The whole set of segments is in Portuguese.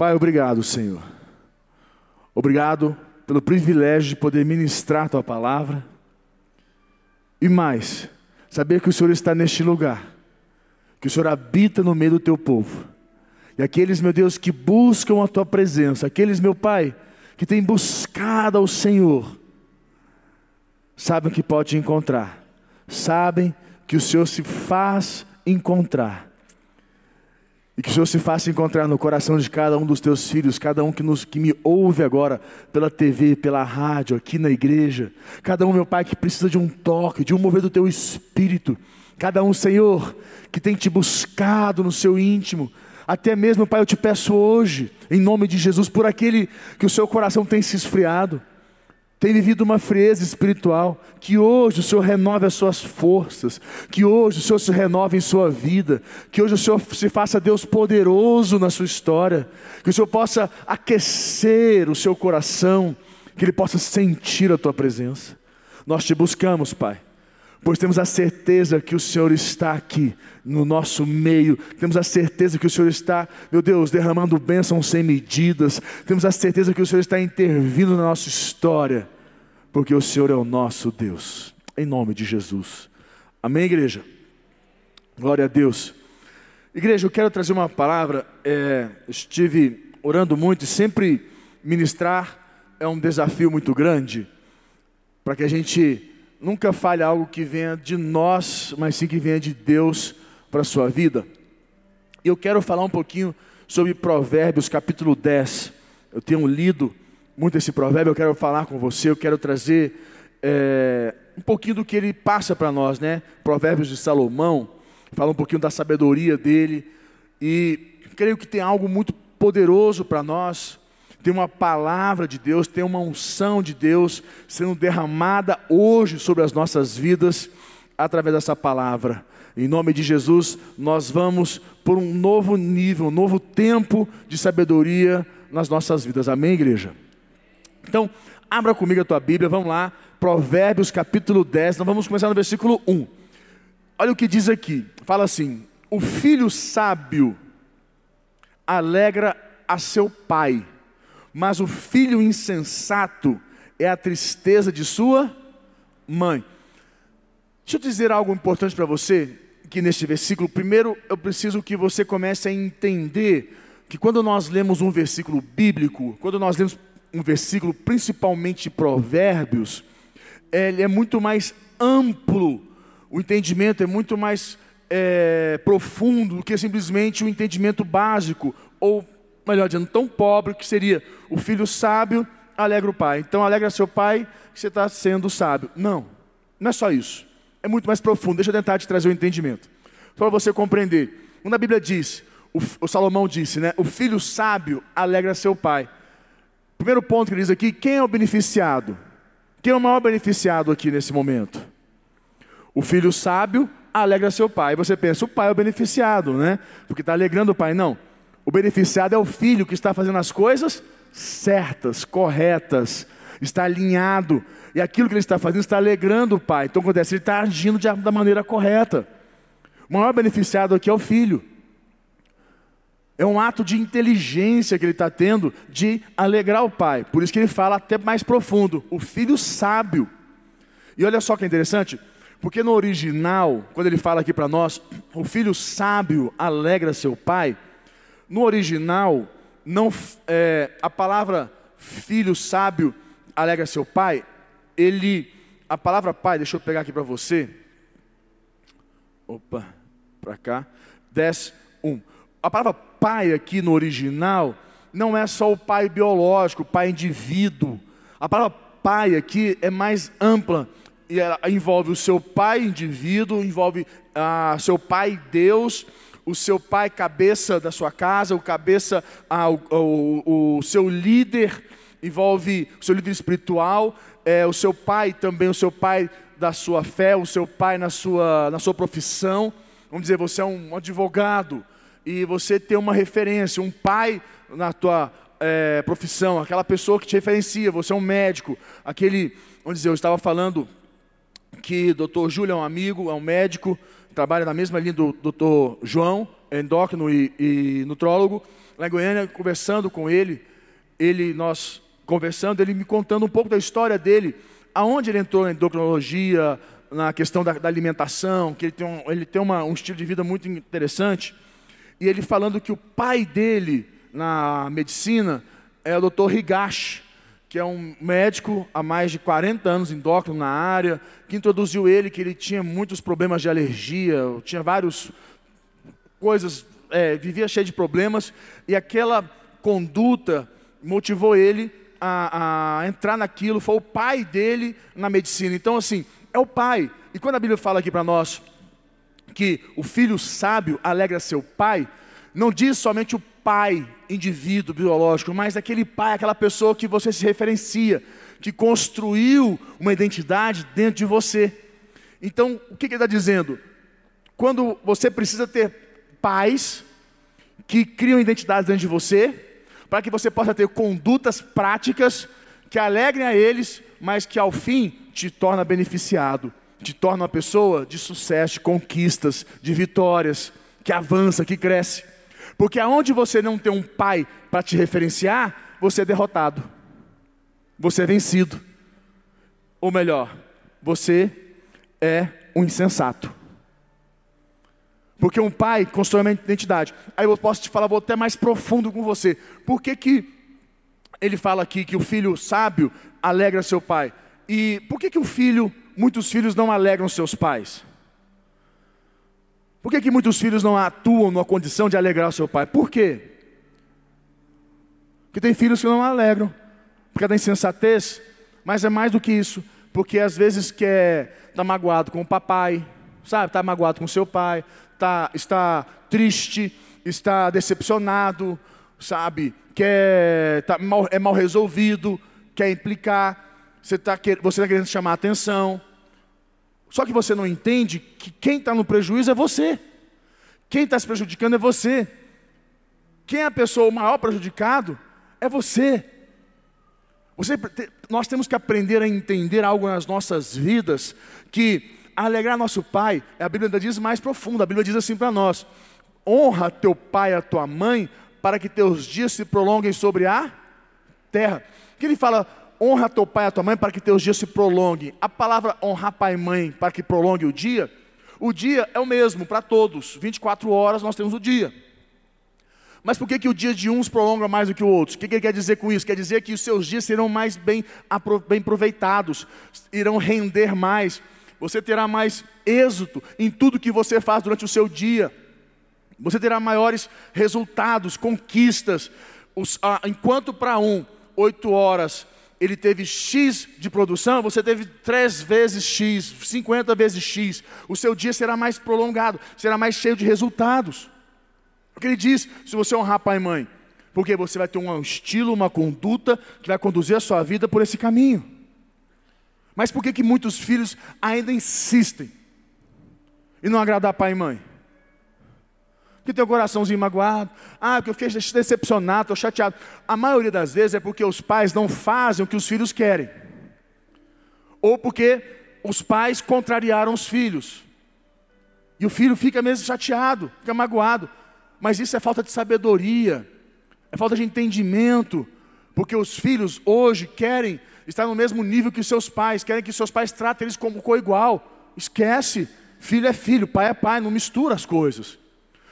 Pai, obrigado, Senhor. Obrigado pelo privilégio de poder ministrar a tua palavra. E mais, saber que o Senhor está neste lugar, que o Senhor habita no meio do teu povo. E aqueles, meu Deus, que buscam a tua presença, aqueles, meu Pai, que têm buscado ao Senhor, sabem que pode encontrar, sabem que o Senhor se faz encontrar. E que o Senhor se faça encontrar no coração de cada um dos teus filhos, cada um que, nos, que me ouve agora pela TV, pela rádio, aqui na igreja. Cada um, meu Pai, que precisa de um toque, de um mover do teu espírito. Cada um, Senhor, que tem te buscado no seu íntimo. Até mesmo, Pai, eu te peço hoje, em nome de Jesus, por aquele que o seu coração tem se esfriado tem vivido uma frieza espiritual, que hoje o Senhor renove as suas forças, que hoje o Senhor se renove em sua vida, que hoje o Senhor se faça Deus poderoso na sua história, que o Senhor possa aquecer o seu coração, que ele possa sentir a tua presença. Nós te buscamos, Pai pois temos a certeza que o Senhor está aqui no nosso meio, temos a certeza que o Senhor está, meu Deus, derramando bênçãos sem medidas, temos a certeza que o Senhor está intervindo na nossa história, porque o Senhor é o nosso Deus, em nome de Jesus. Amém, igreja? Glória a Deus. Igreja, eu quero trazer uma palavra, é, estive orando muito e sempre ministrar é um desafio muito grande, para que a gente nunca fale algo que venha de nós, mas sim que venha de Deus para a sua vida. Eu quero falar um pouquinho sobre Provérbios capítulo 10. Eu tenho lido muito esse provérbio, eu quero falar com você, eu quero trazer é, um pouquinho do que ele passa para nós, né? Provérbios de Salomão, fala um pouquinho da sabedoria dele, e creio que tem algo muito poderoso para nós, tem uma palavra de Deus, tem uma unção de Deus sendo derramada hoje sobre as nossas vidas através dessa palavra. Em nome de Jesus, nós vamos por um novo nível, um novo tempo de sabedoria nas nossas vidas. Amém, igreja? Então, abra comigo a tua Bíblia, vamos lá, Provérbios capítulo 10, nós vamos começar no versículo 1. Olha o que diz aqui, fala assim: O filho sábio alegra a seu pai mas o filho insensato é a tristeza de sua mãe. Deixa eu dizer algo importante para você, que neste versículo, primeiro eu preciso que você comece a entender que quando nós lemos um versículo bíblico, quando nós lemos um versículo, principalmente Provérbios, ele é muito mais amplo, o entendimento é muito mais é, profundo do que simplesmente o entendimento básico ou melhor dizendo, tão pobre que seria o filho sábio alegra o pai. Então alegra seu pai que você está sendo sábio. Não, não é só isso. É muito mais profundo. Deixa eu tentar te trazer o um entendimento. Para você compreender. Quando a Bíblia diz, o, o Salomão disse, né? O filho sábio alegra seu pai. Primeiro ponto que ele diz aqui, quem é o beneficiado? Quem é o maior beneficiado aqui nesse momento? O filho sábio alegra seu pai. Você pensa, o pai é o beneficiado, né? Porque está alegrando o pai. Não. O beneficiado é o filho que está fazendo as coisas certas, corretas, está alinhado, e aquilo que ele está fazendo está alegrando o pai. Então acontece, ele está agindo da maneira correta. O maior beneficiado aqui é o filho. É um ato de inteligência que ele está tendo de alegrar o pai. Por isso que ele fala até mais profundo, o filho sábio. E olha só que interessante, porque no original, quando ele fala aqui para nós, o filho sábio alegra seu pai, no original, não, é, a palavra filho sábio alegra seu pai. Ele, a palavra pai, deixa eu pegar aqui para você. Opa, para cá. 10, 1. A palavra pai aqui no original não é só o pai biológico, o pai indivíduo. A palavra pai aqui é mais ampla e envolve o seu pai indivíduo, envolve ah, seu pai Deus o seu pai cabeça da sua casa, o cabeça, o, o, o, seu líder, envolve o seu líder espiritual, é, o seu pai também, o seu pai da sua fé, o seu pai na sua, na sua profissão. Vamos dizer, você é um advogado e você tem uma referência, um pai na tua é, profissão, aquela pessoa que te referencia, você é um médico, aquele, vamos dizer, eu estava falando que o doutor Júlio é um amigo, é um médico, trabalha na mesma linha do doutor João, endócrino e, e nutrólogo. lá em Goiânia, conversando com ele, ele, nós conversando, ele me contando um pouco da história dele, aonde ele entrou na endocrinologia, na questão da, da alimentação, que ele tem, um, ele tem uma, um estilo de vida muito interessante, e ele falando que o pai dele na medicina é o Dr. Higashi, que é um médico há mais de 40 anos endócrino na área, que introduziu ele, que ele tinha muitos problemas de alergia, tinha várias coisas, é, vivia cheio de problemas, e aquela conduta motivou ele a, a, entrar naquilo, foi o pai dele na medicina. Então, assim, é o pai. E quando a Bíblia fala aqui para nós que o filho sábio alegra seu pai, não diz somente o pai, indivíduo biológico, mas aquele pai, aquela pessoa que você se referencia, que construiu uma identidade dentro de você. Então, o que, ele está dizendo? Quando você precisa ter pais que criam identidades dentro de você, para que você possa ter condutas práticas que alegrem a eles, mas que ao fim te torna beneficiado, te torna uma pessoa de sucesso, de conquistas, de vitórias, que avança, que cresce. Porque aonde você não tem um pai para te referenciar, você é derrotado. Você é vencido. Ou melhor, você é um insensato. Porque um pai constrói uma identidade. Aí eu posso te falar, vou até mais profundo com você. Por que, que ele fala aqui que o filho sábio alegra seu pai? E por que, que o filho, muitos filhos não alegram seus pais? Por que, que muitos filhos não atuam numa condição de alegrar o seu pai? Por quê? Porque tem filhos que não alegram, porque da insensatez, mas é mais do que isso, porque às vezes quer estar tá magoado com o papai, sabe? Está magoado com o seu pai, tá, está triste, está decepcionado, sabe? Quer, tá mal, é mal resolvido, quer implicar, você está tá querendo chamar a atenção. Só que você não entende que quem está no prejuízo é você. Quem está se prejudicando é você. Quem é a pessoa o maior prejudicado é você. você. Nós temos que aprender a entender algo nas nossas vidas que alegrar nosso pai, a Bíblia ainda diz mais profundo, a Bíblia diz assim para nós: honra teu pai e a tua mãe, para que teus dias se prolonguem sobre a terra. Que ele fala, honra teu pai e a tua mãe para que teus dias se prolonguem. A palavra honrar pai e mãe para que prolongue o dia, o dia é o mesmo para todos. 24 horas nós temos o dia. Mas por que, que o dia de uns prolonga mais do que o outro? O que, que ele quer dizer com isso? Quer dizer que os seus dias serão mais bem, bem aproveitados, irão render mais, você terá mais êxito em tudo que você faz durante o seu dia, você terá maiores resultados, conquistas. Os, ah, enquanto para um, oito horas ele teve X de produção, você teve três vezes X, 50 vezes X. O seu dia será mais prolongado, será mais cheio de resultados. Porque ele diz: se você honrar pai e mãe, porque você vai ter um estilo, uma conduta que vai conduzir a sua vida por esse caminho. Mas por que, que muitos filhos ainda insistem em não agradar pai e mãe? Que tem o coraçãozinho magoado, ah, que eu fiquei decepcionado, estou chateado. A maioria das vezes é porque os pais não fazem o que os filhos querem, ou porque os pais contrariaram os filhos, e o filho fica mesmo chateado, fica magoado, mas isso é falta de sabedoria, é falta de entendimento, porque os filhos hoje querem estar no mesmo nível que os seus pais, querem que seus pais tratem eles como co-igual. Esquece, filho é filho, pai é pai, não mistura as coisas.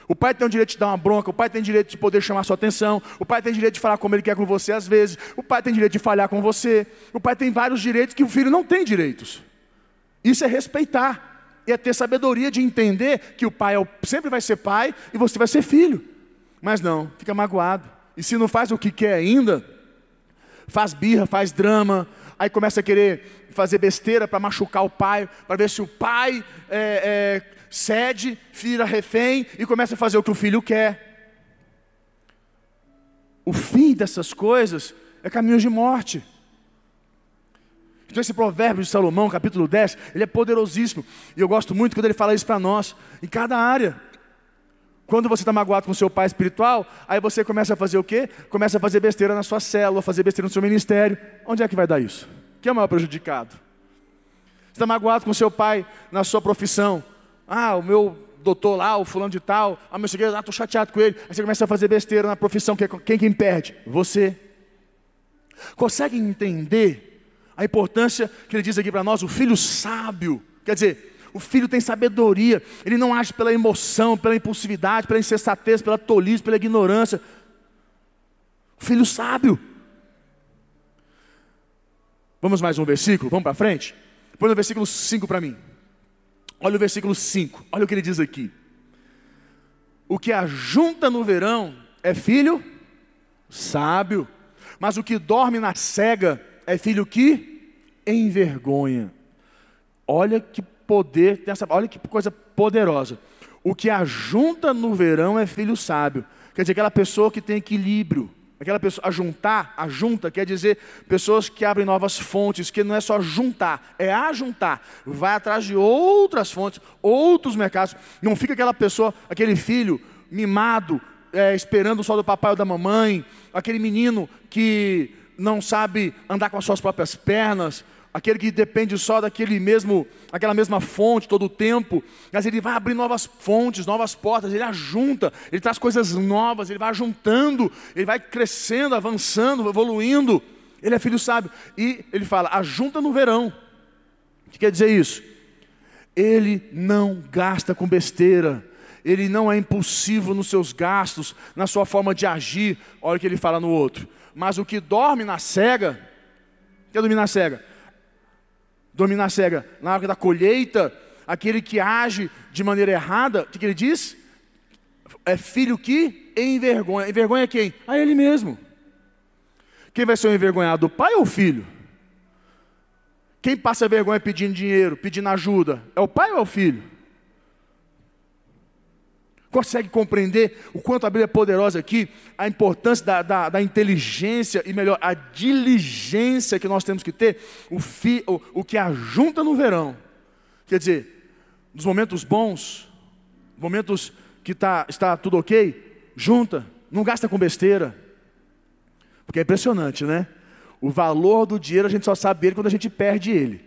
O pai tem o direito de dar uma bronca, o pai tem o direito de poder chamar sua atenção, o pai tem o direito de falar como ele quer com você às vezes, o pai tem o direito de falhar com você, o pai tem vários direitos que o filho não tem direitos. Isso é respeitar, e é ter sabedoria de entender que o pai é sempre vai ser pai e você vai ser filho. Mas não, fica magoado. E se não faz o que quer ainda, faz birra, faz drama, aí começa a querer fazer besteira para machucar o pai, para ver se o pai é, é, cede, vira refém e começa a fazer o que o filho quer. O fim dessas coisas é caminho de morte. Então esse provérbio de Salomão, capítulo 10, ele é poderosíssimo. E eu gosto muito quando ele fala isso para nós, em cada área. Quando você está magoado com seu pai espiritual, aí você começa a fazer o quê? Começa a fazer besteira na sua célula, fazer besteira no seu ministério. Onde é que vai dar isso? Quem é o maior prejudicado? Você está magoado com seu pai na sua profissão. Ah, o meu doutor lá, o fulano de tal, ah, meu segredo, ah, estou chateado com ele. Aí você começa a fazer besteira na profissão, é quem quem perde? Você. Consegue entender a importância que ele diz aqui para nós? O filho sábio, quer dizer, o filho tem sabedoria, ele não age pela emoção, pela impulsividade, pela insensatez, pela tolice, pela ignorância. O filho sábio. Vamos mais um versículo, vamos para frente? Põe o versículo 5 para mim. Olha o versículo 5, olha o que ele diz aqui. O que ajunta no verão é filho sábio, mas o que dorme na cega é filho que envergonha. Olha que poder, olha que coisa poderosa. O que ajunta no verão é filho sábio. Quer dizer, aquela pessoa que tem equilíbrio, Aquela pessoa, a juntar, a junta, quer dizer pessoas que abrem novas fontes, que não é só juntar, é ajuntar. Vai atrás de outras fontes, outros mercados. Não fica aquela pessoa, aquele filho mimado, é, esperando só do papai ou da mamãe, aquele menino que não sabe andar com as suas próprias pernas, aquele que depende só daquele mesmo, aquela mesma fonte todo o tempo, mas ele vai abrir novas fontes, novas portas, ele ajunta, ele traz coisas novas, ele vai juntando, ele vai crescendo, avançando, evoluindo. Ele é filho sábio. E ele fala: ajunta no verão. O que quer dizer isso? Ele não gasta com besteira. Ele não é impulsivo nos seus gastos, na sua forma de agir. Olha o que ele fala no outro. Mas o que dorme na cega, quer dormir na cega? Dominar cega. Na hora da colheita, aquele que age de maneira errada, o que, que ele diz? É filho que envergonha. Envergonha quem? A ele mesmo. Quem vai ser o envergonhado, o pai ou o filho? Quem passa vergonha pedindo dinheiro, pedindo ajuda, é o pai ou é o filho? Consegue compreender o quanto a Bíblia é poderosa aqui, a importância da, da, da inteligência e melhor, a diligência que nós temos que ter, o, fi, o, o que ajunta no verão. Quer dizer, nos momentos bons, momentos que tá, está tudo ok, junta, não gasta com besteira. Porque é impressionante, né? O valor do dinheiro a gente só sabe ele quando a gente perde ele.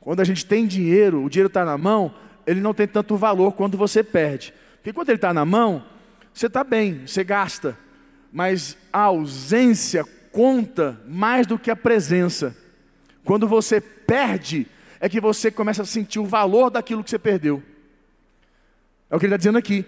Quando a gente tem dinheiro, o dinheiro está na mão, ele não tem tanto valor quando você perde. Porque quando ele está na mão, você está bem, você gasta, mas a ausência conta mais do que a presença. Quando você perde, é que você começa a sentir o valor daquilo que você perdeu. É o que ele está dizendo aqui.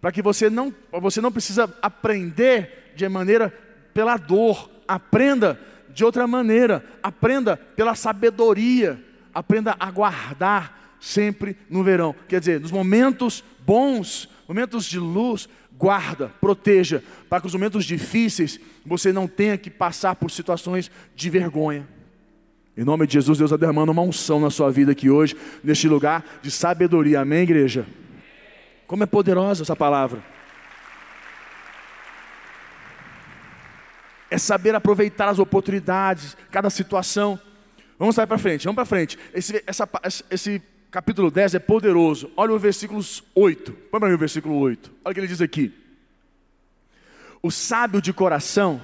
Para que você não, você não precisa aprender de maneira pela dor, aprenda de outra maneira, aprenda pela sabedoria, aprenda a guardar sempre no verão. Quer dizer, nos momentos bons, momentos de luz, guarda, proteja, para que os momentos difíceis você não tenha que passar por situações de vergonha. Em nome de Jesus, Deus está derramando uma unção na sua vida aqui hoje, neste lugar de sabedoria. Amém, igreja? Como é poderosa essa palavra. É saber aproveitar as oportunidades, cada situação. Vamos sair para frente, vamos para frente. Esse, essa, esse capítulo 10 é poderoso. Olha o versículo 8. Põe para mim o versículo 8. Olha o que ele diz aqui. O sábio de coração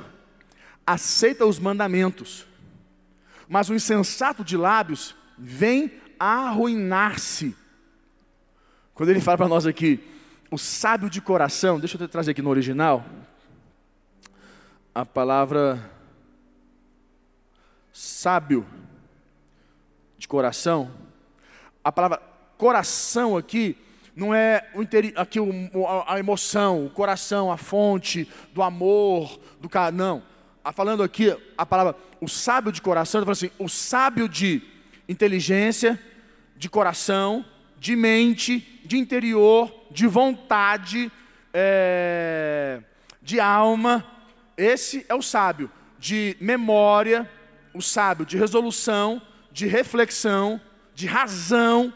aceita os mandamentos, mas o insensato de lábios vem arruinar-se. Quando ele fala para nós aqui, o sábio de coração, deixa eu trazer aqui no original, a palavra sábio de coração a palavra coração aqui não é o aqui a emoção, o coração, a fonte do amor, do cara, não. Falando aqui a palavra o sábio de coração, ele assim, o sábio de inteligência, de coração, de mente, de interior, de vontade, é, de alma. Esse é o sábio de memória, o sábio de resolução, de reflexão, de razão,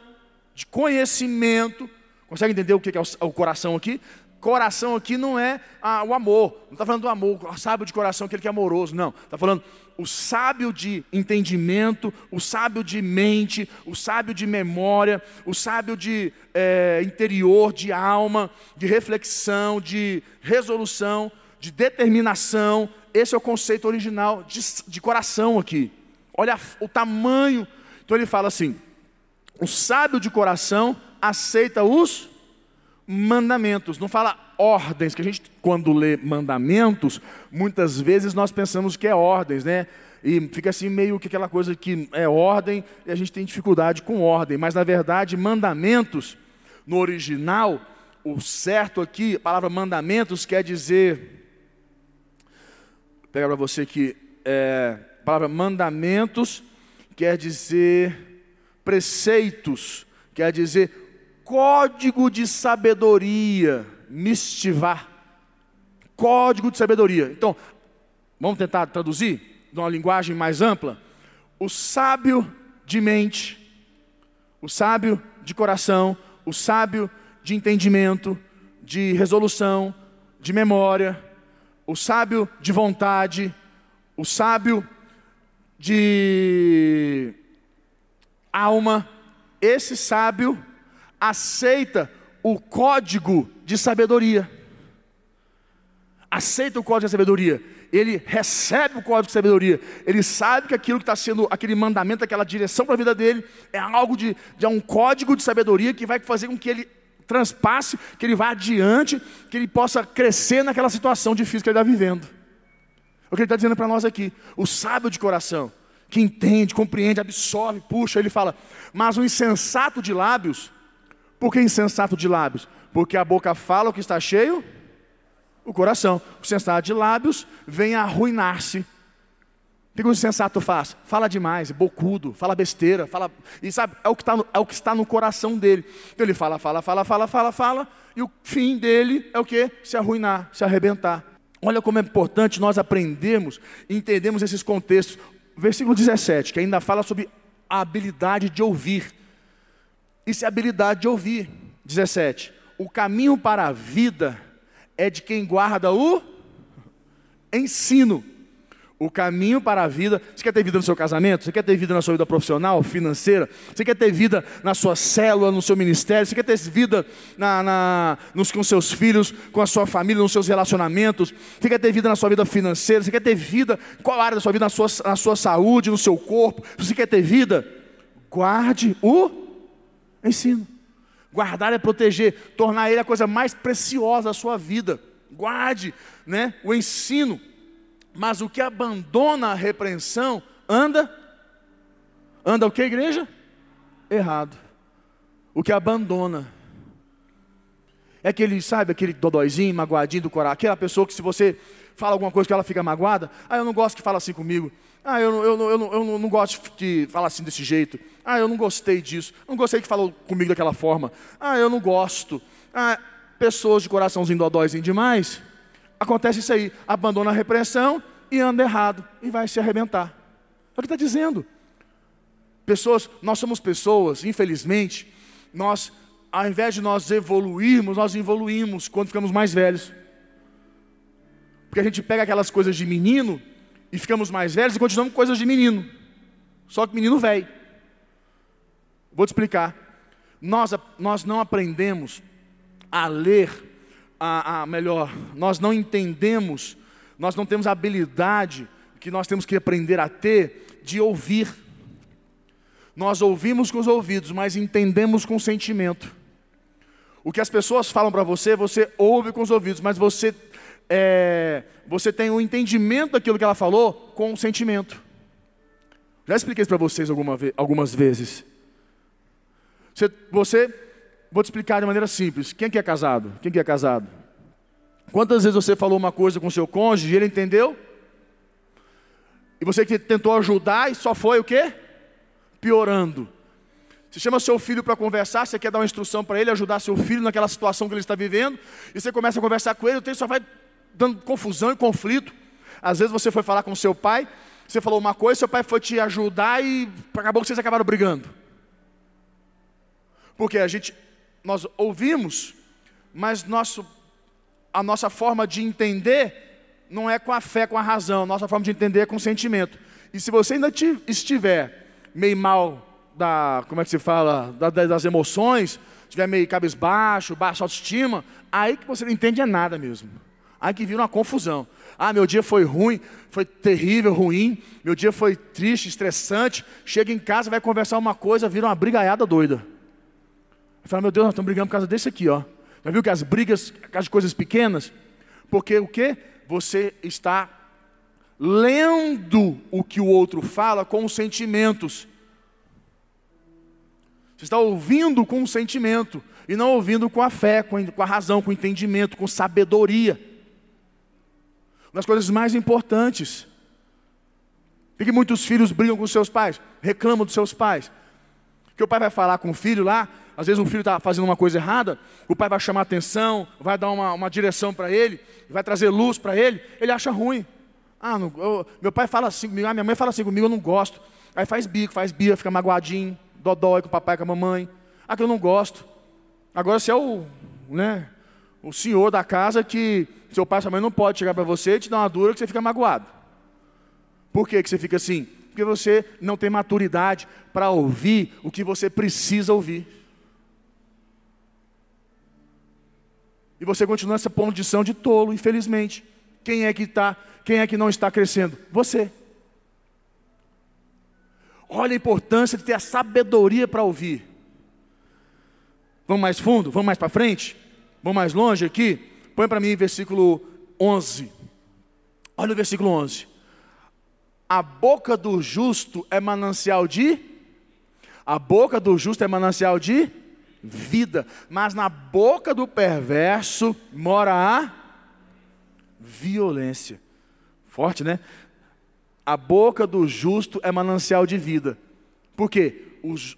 de conhecimento. Consegue entender o que é o coração aqui? Coração aqui não é ah, o amor, não está falando do amor, o sábio de coração, aquele que é amoroso, não. Está falando o sábio de entendimento, o sábio de mente, o sábio de memória, o sábio de é, interior, de alma, de reflexão, de resolução, de determinação. Esse é o conceito original de, de coração aqui. Olha o tamanho. Então ele fala assim: o sábio de coração aceita os mandamentos, não fala ordens, que a gente, quando lê mandamentos, muitas vezes nós pensamos que é ordens, né? E fica assim meio que aquela coisa que é ordem e a gente tem dificuldade com ordem, mas na verdade, mandamentos, no original, o certo aqui, a palavra mandamentos quer dizer. Pega para você que é, a palavra mandamentos quer dizer preceitos, quer dizer código de sabedoria, mistivar. Código de sabedoria. Então, vamos tentar traduzir de uma linguagem mais ampla? O sábio de mente, o sábio de coração, o sábio de entendimento, de resolução, de memória, o sábio de vontade, o sábio de alma, esse sábio aceita o código de sabedoria. Aceita o código de sabedoria. Ele recebe o código de sabedoria. Ele sabe que aquilo que está sendo, aquele mandamento, aquela direção para a vida dele, é algo de, de um código de sabedoria que vai fazer com que ele transpasse, que ele vá adiante, que ele possa crescer naquela situação difícil que ele está vivendo. É o que ele está dizendo para nós aqui. O sábio de coração, que entende, compreende, absorve, puxa, ele fala, mas o insensato de lábios, por que insensato de lábios? Porque a boca fala o que está cheio, o coração. O insensato de lábios vem arruinar-se o que o insensato faz? Fala demais, bocudo, fala besteira, fala. E sabe, é o, que está no, é o que está no coração dele. Então ele fala, fala, fala, fala, fala, fala, e o fim dele é o que? Se arruinar, se arrebentar. Olha como é importante nós aprendermos e entendermos esses contextos. Versículo 17, que ainda fala sobre a habilidade de ouvir. Isso é habilidade de ouvir. 17. O caminho para a vida é de quem guarda o ensino. O caminho para a vida. Você quer ter vida no seu casamento? Você quer ter vida na sua vida profissional, financeira? Você quer ter vida na sua célula, no seu ministério? Você quer ter vida na, na, nos, com seus filhos, com a sua família, nos seus relacionamentos? Você quer ter vida na sua vida financeira? Você quer ter vida? Qual área da sua vida? Na sua, na sua saúde, no seu corpo? Você quer ter vida? Guarde o ensino. Guardar é proteger, tornar ele a coisa mais preciosa da sua vida. Guarde, né, o ensino. Mas o que abandona a repreensão anda anda o que igreja? Errado. O que abandona é aquele, sabe, aquele dodóizinho, magoadinho do coração, aquela pessoa que se você fala alguma coisa que ela fica magoada, ah, eu não gosto que fala assim comigo. Ah, eu, eu, eu, eu, não, eu não, gosto de falar assim desse jeito. Ah, eu não gostei disso. Não gostei que falou comigo daquela forma. Ah, eu não gosto. Ah, pessoas de coraçãozinho dodóizinho demais acontece isso aí, abandona a repreensão e anda errado e vai se arrebentar. É o que está dizendo. Pessoas, nós somos pessoas, infelizmente, nós, ao invés de nós evoluirmos, nós evoluímos quando ficamos mais velhos. Porque a gente pega aquelas coisas de menino e ficamos mais velhos e continuamos com coisas de menino. Só que menino velho. Vou te explicar. Nós, nós não aprendemos a ler a, a melhor, nós não entendemos, nós não temos a habilidade que nós temos que aprender a ter de ouvir. Nós ouvimos com os ouvidos, mas entendemos com o sentimento. O que as pessoas falam para você, você ouve com os ouvidos, mas você, é, você tem o um entendimento daquilo que ela falou com o sentimento. Já expliquei isso para vocês alguma algumas vezes. Você, você Vou te explicar de maneira simples. Quem que é casado? Quem que é casado? Quantas vezes você falou uma coisa com seu cônjuge e ele entendeu? E você que tentou ajudar e só foi o quê? Piorando. Você chama seu filho para conversar, você quer dar uma instrução para ele, ajudar seu filho naquela situação que ele está vivendo, e você começa a conversar com ele, o tempo só vai dando confusão e conflito. Às vezes você foi falar com seu pai, você falou uma coisa, seu pai foi te ajudar e acabou que vocês acabaram brigando. Porque a gente nós ouvimos, mas nosso, a nossa forma de entender não é com a fé, com a razão, a nossa forma de entender é com o sentimento. E se você ainda estiver meio mal da, como é que se fala, da, das emoções, estiver meio cabisbaixo, baixa autoestima, aí que você não entende é nada mesmo. Aí que vira uma confusão. Ah, meu dia foi ruim, foi terrível, ruim. Meu dia foi triste, estressante. Chega em casa, vai conversar uma coisa, vira uma brigaiada doida. Fala, meu Deus, nós estamos brigando por causa desse aqui, ó. Já viu que as brigas, as coisas pequenas? Porque o que? Você está lendo o que o outro fala com os sentimentos. Você está ouvindo com o sentimento e não ouvindo com a fé, com a razão, com o entendimento, com sabedoria. Uma das coisas mais importantes. Por que muitos filhos brigam com seus pais? Reclamam dos seus pais. Que o pai vai falar com o filho lá, às vezes um filho está fazendo uma coisa errada, o pai vai chamar atenção, vai dar uma, uma direção para ele, vai trazer luz para ele, ele acha ruim. Ah, não, eu, meu pai fala assim comigo, ah, minha mãe fala assim comigo, eu não gosto. Aí faz bico, faz bia, fica magoadinho dodói com o papai com a mamãe. Ah, que eu não gosto. Agora você é o, né, o senhor da casa que seu pai e sua mãe não pode chegar para você e te dar uma dura que você fica magoado. Por que, que você fica assim? Porque você não tem maturidade para ouvir o que você precisa ouvir. E você continua nessa condição de tolo, infelizmente. Quem é que está, quem é que não está crescendo? Você. Olha a importância de ter a sabedoria para ouvir. Vamos mais fundo? Vamos mais para frente? Vamos mais longe aqui? Põe para mim versículo 11. Olha o versículo 11. A boca do justo é manancial de A boca do justo é manancial de vida, mas na boca do perverso mora a violência. Forte, né? a boca do justo é manancial de vida. Por quê? Os,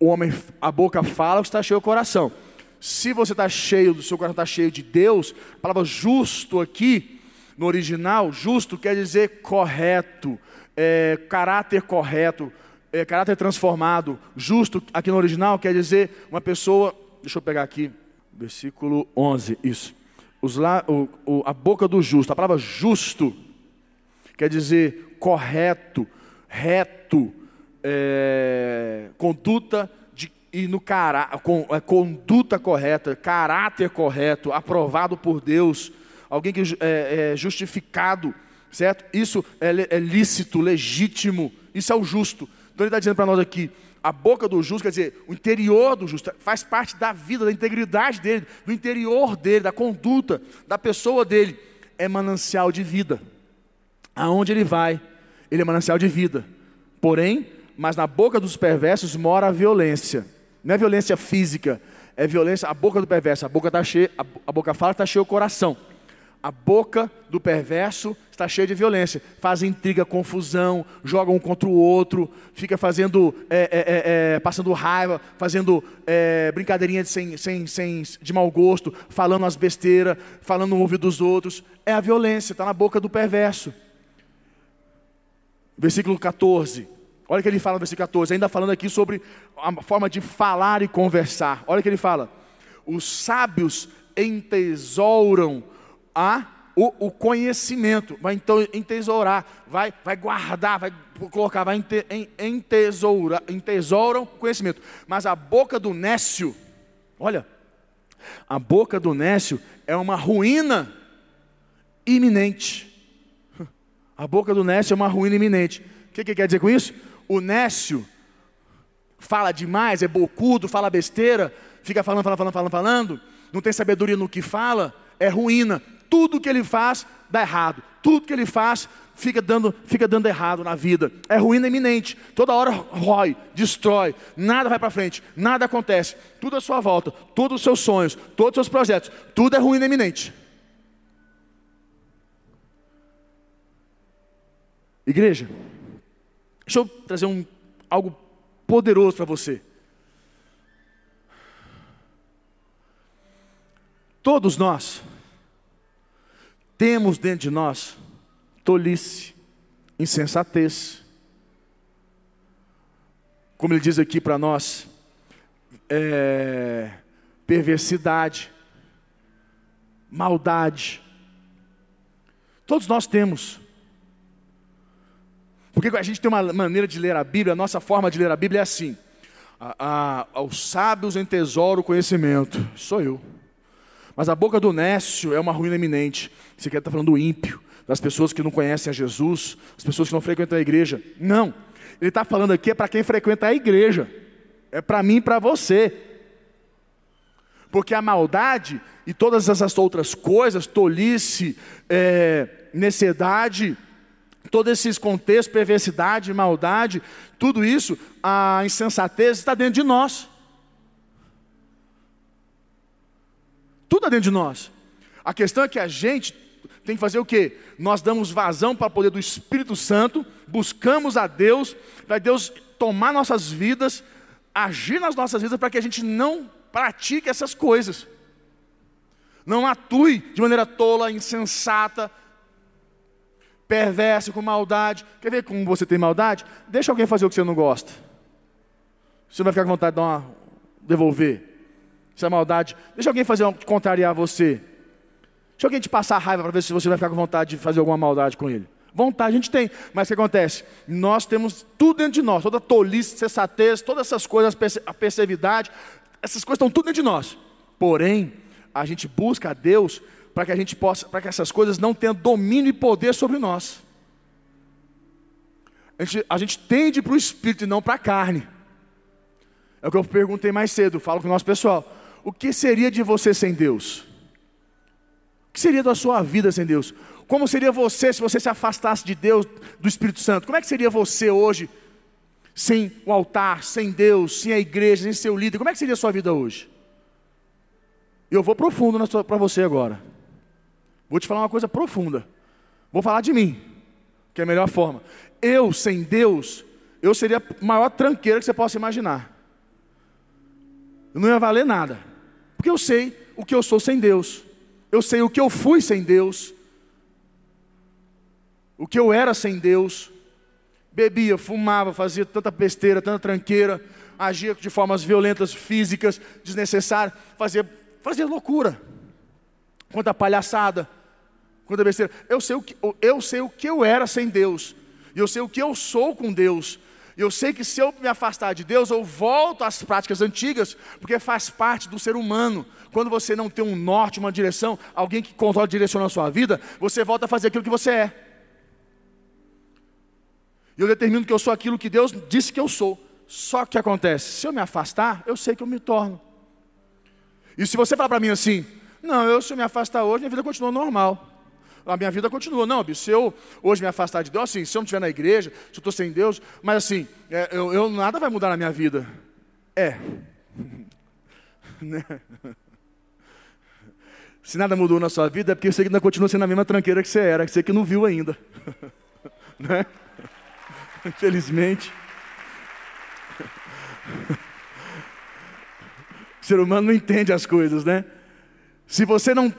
o homem, a boca fala o que está cheio o coração. Se você está cheio, do seu coração está cheio de Deus, a palavra justo aqui, no original, justo quer dizer correto, é, caráter correto, é, caráter transformado. Justo aqui no original quer dizer uma pessoa, deixa eu pegar aqui, versículo 11, isso. O, o, a boca do justo, a palavra justo quer dizer correto, reto, é, conduta e no cara, com, é, conduta correta, caráter correto, aprovado por Deus, alguém que é, é justificado, certo? Isso é, é lícito, legítimo, isso é o justo. Então ele está dizendo para nós aqui, a boca do justo, quer dizer, o interior do justo, faz parte da vida, da integridade dele, do interior dele, da conduta, da pessoa dele, é manancial de vida. Aonde ele vai, ele é manancial de vida. Porém, mas na boca dos perversos mora a violência. Não é violência física, é violência, a boca do perverso, a boca está cheia, a boca fala está cheia o coração. A boca do perverso está cheia de violência. Faz intriga, confusão, joga um contra o outro, fica fazendo, é, é, é, é passando raiva, fazendo é, brincadeirinha de, sem, sem, sem, de mau gosto, falando as besteiras, falando no ouvido dos outros. É a violência, está na boca do perverso. Versículo 14. Olha o que ele fala no versículo 14, ainda falando aqui sobre a forma de falar e conversar. Olha o que ele fala. Os sábios entesouram a, o, o conhecimento, vai então entesourar, vai, vai guardar, vai colocar, vai ente, entesourar, entesouram o conhecimento. Mas a boca do nécio, olha, a boca do nécio é uma ruína iminente. A boca do nécio é uma ruína iminente. O que, que quer dizer com isso? O nécio fala demais, é bocudo, fala besteira, fica falando, falando, falando, falando, falando, não tem sabedoria no que fala, é ruína. Tudo que ele faz dá errado. Tudo que ele faz fica dando, fica dando errado na vida. É ruína iminente. Toda hora rói, destrói, nada vai para frente, nada acontece. Tudo à sua volta, todos os seus sonhos, todos os seus projetos, tudo é ruína iminente. Igreja, deixa eu trazer um, algo poderoso para você. Todos nós temos dentro de nós tolice, insensatez. Como ele diz aqui para nós, é, perversidade, maldade. Todos nós temos. Porque a gente tem uma maneira de ler a Bíblia, a nossa forma de ler a Bíblia é assim: a, a, aos sábios em tesouro conhecimento, sou eu. Mas a boca do nécio é uma ruína iminente. Você quer estar falando do ímpio, das pessoas que não conhecem a Jesus, as pessoas que não frequentam a igreja. Não, ele está falando aqui é para quem frequenta a igreja, é para mim e para você. Porque a maldade e todas essas outras coisas, tolice, é, necessidade, todos esses contextos, perversidade, maldade, tudo isso, a insensatez está dentro de nós. Tudo está dentro de nós. A questão é que a gente tem que fazer o quê? Nós damos vazão para o poder do Espírito Santo, buscamos a Deus, para Deus tomar nossas vidas, agir nas nossas vidas para que a gente não pratique essas coisas. Não atue de maneira tola, insensata, perversa, com maldade. Quer ver como você tem maldade? Deixa alguém fazer o que você não gosta. Você vai ficar com vontade de dar uma, devolver. Isso é maldade. Deixa alguém fazer um, contrariar você. Deixa alguém te passar raiva para ver se você vai ficar com vontade de fazer alguma maldade com ele. Vontade a gente tem, mas o que acontece? Nós temos tudo dentro de nós, toda tolice, sensatez, todas essas coisas, a perseveridade, essas coisas estão tudo dentro de nós. Porém, a gente busca a Deus para que a gente possa, para que essas coisas não tenham domínio e poder sobre nós. A gente, a gente tende para o Espírito e não para a carne. É o que eu perguntei mais cedo, falo com o nosso pessoal. O que seria de você sem Deus? O que seria da sua vida sem Deus? Como seria você se você se afastasse de Deus, do Espírito Santo? Como é que seria você hoje sem o altar, sem Deus, sem a igreja, sem seu líder? Como é que seria a sua vida hoje? Eu vou profundo para você agora. Vou te falar uma coisa profunda. Vou falar de mim, que é a melhor forma. Eu, sem Deus, eu seria a maior tranqueira que você possa imaginar. Não ia valer nada. Porque eu sei o que eu sou sem Deus. Eu sei o que eu fui sem Deus. O que eu era sem Deus. Bebia, fumava, fazia tanta besteira, tanta tranqueira, agia de formas violentas, físicas, desnecessárias, fazia, fazia loucura. Quanta palhaçada, quanta besteira. Eu sei, o que, eu sei o que eu era sem Deus. E eu sei o que eu sou com Deus. Eu sei que se eu me afastar de Deus, eu volto às práticas antigas, porque faz parte do ser humano. Quando você não tem um norte, uma direção, alguém que controla e direciona a sua vida, você volta a fazer aquilo que você é. E eu determino que eu sou aquilo que Deus disse que eu sou. Só que acontece, se eu me afastar, eu sei que eu me torno. E se você falar para mim assim, não, eu se eu me afastar hoje, minha vida continua normal a minha vida continua. Não, se eu hoje me afastar de Deus, assim, se eu não estiver na igreja, se eu estou sem Deus, mas assim, é, eu, eu, nada vai mudar na minha vida. É. Né? Se nada mudou na sua vida, é porque você ainda continua sendo a mesma tranqueira que você era, que você que não viu ainda. né? Infelizmente. O ser humano não entende as coisas, né? Se você não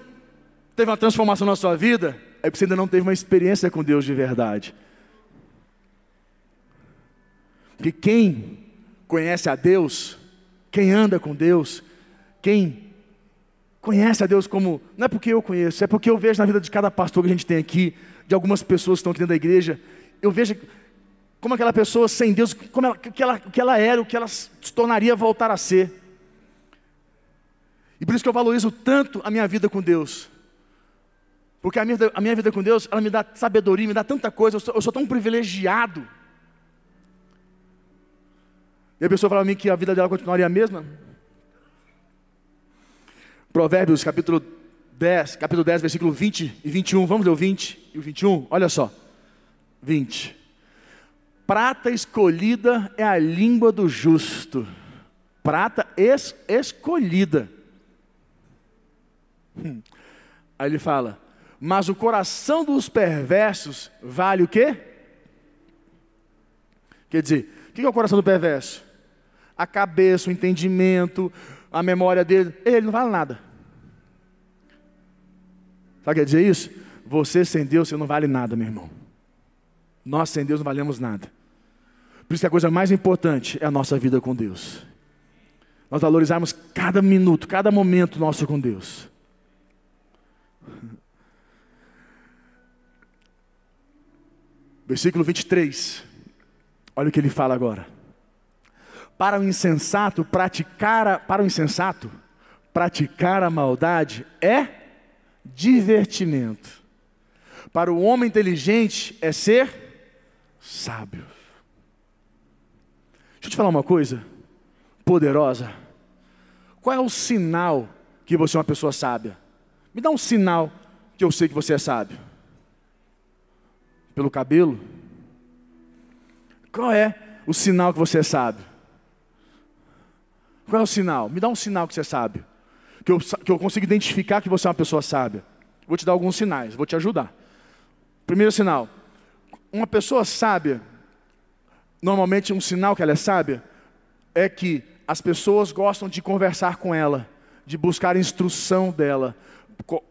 teve uma transformação na sua vida, é porque você ainda não teve uma experiência com Deus de verdade. Porque quem conhece a Deus, quem anda com Deus, quem conhece a Deus como, não é porque eu conheço, é porque eu vejo na vida de cada pastor que a gente tem aqui, de algumas pessoas que estão aqui dentro da igreja, eu vejo como aquela pessoa sem Deus, como ela, que, ela, que ela era, o que ela se tornaria voltar a ser. E por isso que eu valorizo tanto a minha vida com Deus. Porque a minha, a minha vida com Deus, ela me dá sabedoria, me dá tanta coisa, eu sou, eu sou tão privilegiado. E a pessoa fala para mim que a vida dela continuaria a mesma. Provérbios capítulo 10, capítulo 10, versículo 20 e 21. Vamos ler o 20 e o 21? Olha só. 20. Prata escolhida é a língua do justo. Prata es, escolhida. Hum. Aí ele fala: mas o coração dos perversos vale o quê? Quer dizer, o que é o coração do perverso? A cabeça, o entendimento, a memória dele, ele não vale nada. Sabe o que quer dizer isso? Você sem Deus, você não vale nada, meu irmão. Nós sem Deus não valemos nada. Por isso que a coisa mais importante é a nossa vida com Deus. Nós valorizarmos cada minuto, cada momento nosso com Deus. Versículo 23. Olha o que ele fala agora. Para o insensato praticar a, para o insensato praticar a maldade é divertimento. Para o homem inteligente é ser sábio. Deixa eu te falar uma coisa poderosa. Qual é o sinal que você é uma pessoa sábia? Me dá um sinal que eu sei que você é sábio. Pelo cabelo? Qual é o sinal que você sábio? Qual é o sinal? Me dá um sinal que você sábio. Que eu, que eu consiga identificar que você é uma pessoa sábia. Vou te dar alguns sinais, vou te ajudar. Primeiro sinal: uma pessoa sábia, normalmente um sinal que ela é sábia, é que as pessoas gostam de conversar com ela, de buscar instrução dela,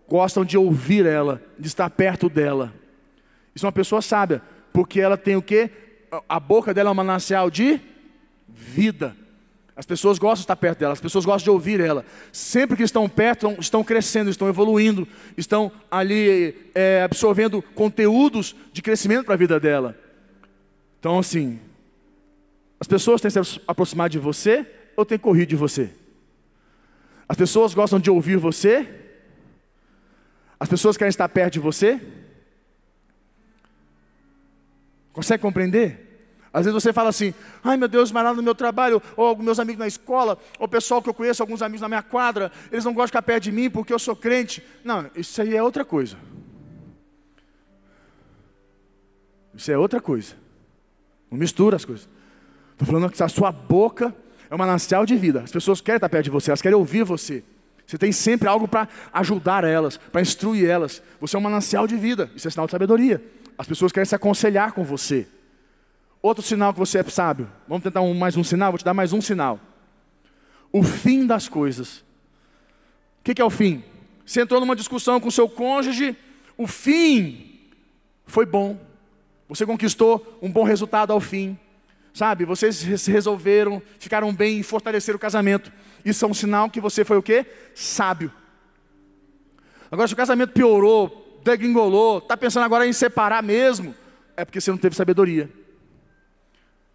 gostam de ouvir ela, de estar perto dela. Isso é uma pessoa sábia, porque ela tem o quê? A boca dela é um manancial de vida. As pessoas gostam de estar perto dela, as pessoas gostam de ouvir ela. Sempre que estão perto, estão crescendo, estão evoluindo, estão ali é, absorvendo conteúdos de crescimento para a vida dela. Então, assim, as pessoas têm se aproximado de você ou têm corrido de você? As pessoas gostam de ouvir você? As pessoas querem estar perto de você? Consegue compreender? Às vezes você fala assim, ai meu Deus, mas lá no meu trabalho, ou meus amigos na escola, ou pessoal que eu conheço, alguns amigos na minha quadra, eles não gostam de ficar perto de mim porque eu sou crente. Não, isso aí é outra coisa. Isso é outra coisa. Não mistura as coisas. Estou falando que a sua boca é um manancial de vida. As pessoas querem estar perto de você, elas querem ouvir você. Você tem sempre algo para ajudar elas, para instruir elas. Você é um manancial de vida. Isso é sinal de sabedoria. As pessoas querem se aconselhar com você. Outro sinal que você é sábio. Vamos tentar um, mais um sinal? Vou te dar mais um sinal. O fim das coisas. O que, que é o fim? Você entrou numa discussão com seu cônjuge, o fim foi bom. Você conquistou um bom resultado ao fim. Sabe, vocês se resolveram, ficaram bem e fortaleceram o casamento. Isso é um sinal que você foi o quê? Sábio. Agora, se o casamento piorou, degringolou, está pensando agora em separar mesmo, é porque você não teve sabedoria.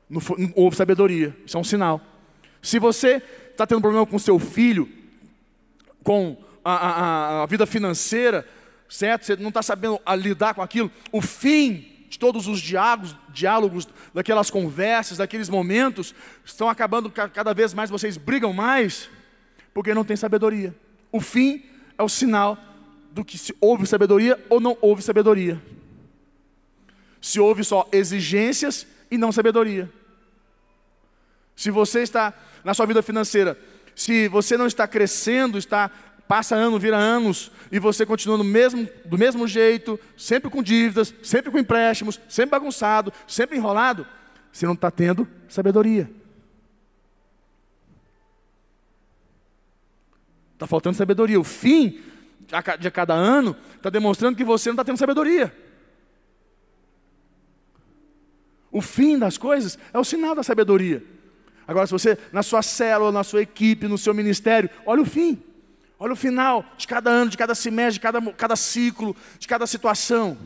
Não, foi, não houve sabedoria. Isso é um sinal. Se você está tendo problema com seu filho, com a, a, a vida financeira, certo? Você não está sabendo lidar com aquilo, o fim de todos os diálogos, diálogos, daquelas conversas, daqueles momentos, estão acabando cada vez mais, vocês brigam mais, porque não tem sabedoria. O fim é o sinal do que se houve sabedoria ou não houve sabedoria. Se houve só exigências e não sabedoria. Se você está na sua vida financeira, se você não está crescendo, está passa ano, vira anos, e você continua no mesmo, do mesmo jeito, sempre com dívidas, sempre com empréstimos, sempre bagunçado, sempre enrolado, você não está tendo sabedoria. Está faltando sabedoria. O fim de cada ano está demonstrando que você não está tendo sabedoria. O fim das coisas é o sinal da sabedoria. Agora, se você, na sua célula, na sua equipe, no seu ministério, olha o fim. Olha o final de cada ano, de cada semestre, de cada, cada ciclo, de cada situação.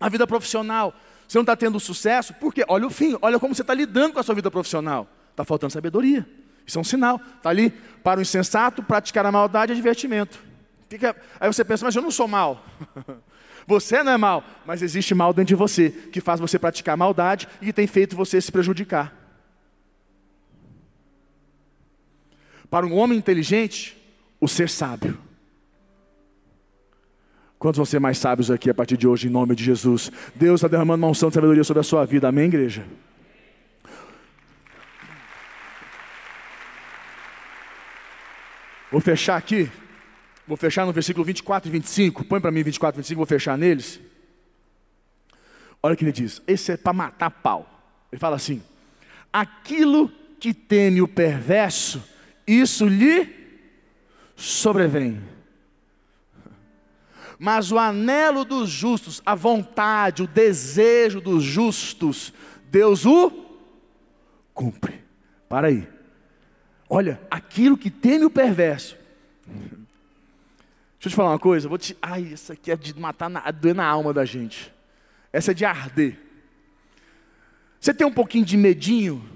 A vida profissional. Você não está tendo sucesso? Por quê? Olha o fim, olha como você está lidando com a sua vida profissional. Está faltando sabedoria. Isso é um sinal. Está ali para o insensato, praticar a maldade e divertimento. Aí você pensa, mas eu não sou mal. Você não é mal, mas existe mal dentro de você que faz você praticar maldade e que tem feito você se prejudicar. Para um homem inteligente, o ser sábio. Quantos vão ser mais sábios aqui a partir de hoje, em nome de Jesus? Deus está derramando uma unção de sabedoria sobre a sua vida, amém, igreja? Vou fechar aqui, vou fechar no versículo 24 e 25. Põe para mim 24 e 25, vou fechar neles. Olha o que ele diz: esse é para matar pau. Ele fala assim: aquilo que teme o perverso, isso lhe sobrevém. Mas o anelo dos justos, a vontade, o desejo dos justos, Deus o cumpre. Para aí. Olha, aquilo que teme o perverso. Deixa eu te falar uma coisa, vou te. Ai, isso aqui é de matar na, doer na alma da gente. Essa é de arder. Você tem um pouquinho de medinho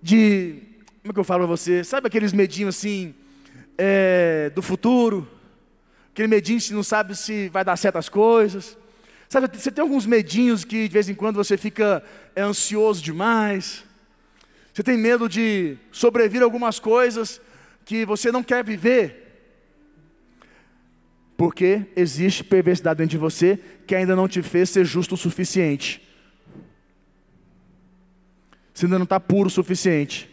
de como é que eu falo para você? Sabe aqueles medinhos assim, é, do futuro? Aquele medinho que não sabe se vai dar certas coisas. Sabe, você tem alguns medinhos que de vez em quando você fica é, ansioso demais. Você tem medo de sobrevir algumas coisas, que você não quer viver, porque existe perversidade dentro de você que ainda não te fez ser justo o suficiente. Você ainda não está puro o suficiente.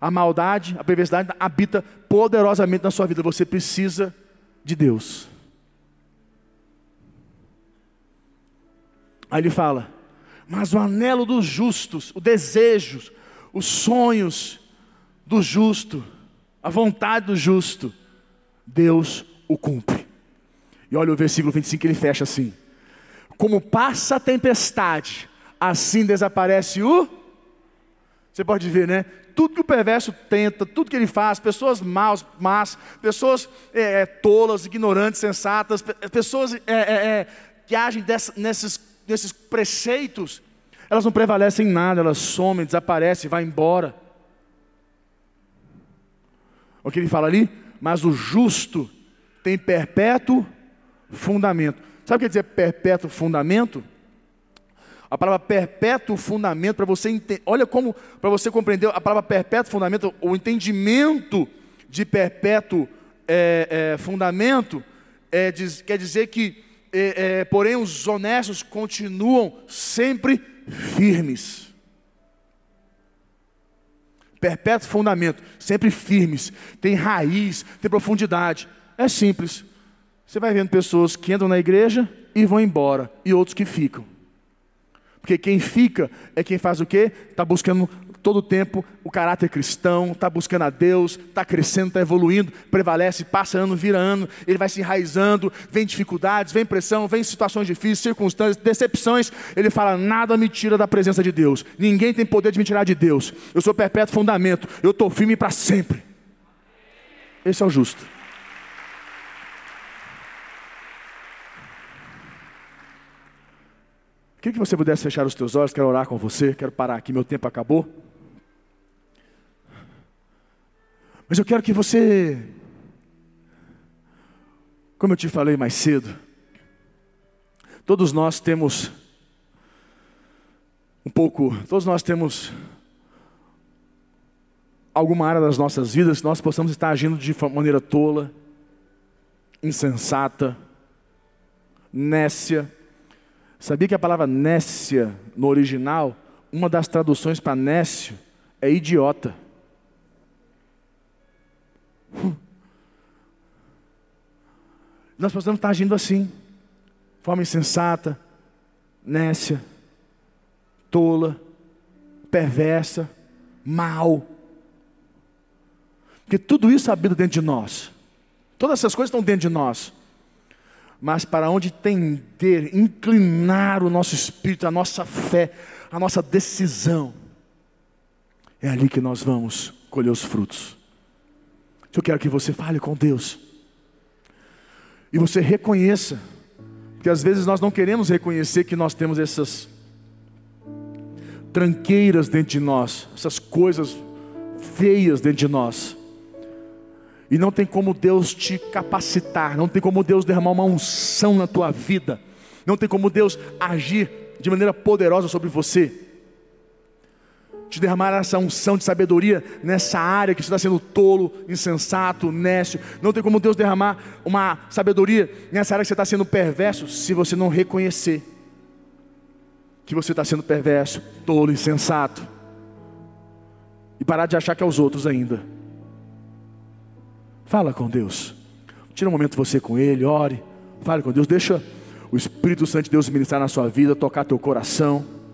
A maldade, a perversidade habita poderosamente na sua vida. Você precisa de Deus. Aí ele fala: Mas o anelo dos justos, o desejo, os sonhos do justo, a vontade do justo, Deus o cumpre. E olha o versículo 25 ele fecha assim: Como passa a tempestade, assim desaparece o. Você pode ver, né? Tudo que o perverso tenta, tudo que ele faz, pessoas maus, más, pessoas é, é, tolas, ignorantes, sensatas, pessoas é, é, é, que agem dessa, nesses, nesses preceitos, elas não prevalecem em nada, elas somem, desaparecem, vai embora. O que ele fala ali? Mas o justo tem perpétuo fundamento. Sabe o que quer dizer perpétuo fundamento? A palavra perpétuo fundamento, para você entender, olha como, para você compreender a palavra perpétuo fundamento, o entendimento de perpétuo é, é, fundamento, é, diz, quer dizer que, é, é, porém, os honestos continuam sempre firmes. Perpétuo fundamento, sempre firmes, tem raiz, tem profundidade. É simples. Você vai vendo pessoas que entram na igreja e vão embora, e outros que ficam. Porque quem fica é quem faz o quê? Está buscando todo o tempo o caráter cristão, está buscando a Deus, está crescendo, está evoluindo, prevalece, passa ano, vira ano, ele vai se enraizando, vem dificuldades, vem pressão, vem situações difíceis, circunstâncias, decepções. Ele fala: nada me tira da presença de Deus, ninguém tem poder de me tirar de Deus. Eu sou perpétuo fundamento, eu estou firme para sempre. Esse é o justo. Queria que você pudesse fechar os teus olhos, quero orar com você, quero parar aqui, meu tempo acabou. Mas eu quero que você, como eu te falei mais cedo, todos nós temos um pouco, todos nós temos alguma área das nossas vidas que nós possamos estar agindo de maneira tola, insensata, nécia, Sabia que a palavra nécia, no original, uma das traduções para nécio é idiota. Nós precisamos estar agindo assim, forma insensata, nécia, tola, perversa, mal. Porque tudo isso habita dentro de nós. Todas essas coisas estão dentro de nós mas para onde tender, inclinar o nosso espírito, a nossa fé, a nossa decisão. É ali que nós vamos colher os frutos. Eu quero que você fale com Deus. E você reconheça, porque às vezes nós não queremos reconhecer que nós temos essas tranqueiras dentro de nós, essas coisas feias dentro de nós. E não tem como Deus te capacitar, não tem como Deus derramar uma unção na tua vida, não tem como Deus agir de maneira poderosa sobre você, te derramar essa unção de sabedoria nessa área que você está sendo tolo, insensato, nécio. Não tem como Deus derramar uma sabedoria nessa área que você está sendo perverso, se você não reconhecer que você está sendo perverso, tolo, insensato, e parar de achar que é os outros ainda. Fala com Deus. Tira um momento você com Ele, ore. Fale com Deus. Deixa o Espírito Santo de Deus ministrar na sua vida, tocar teu coração.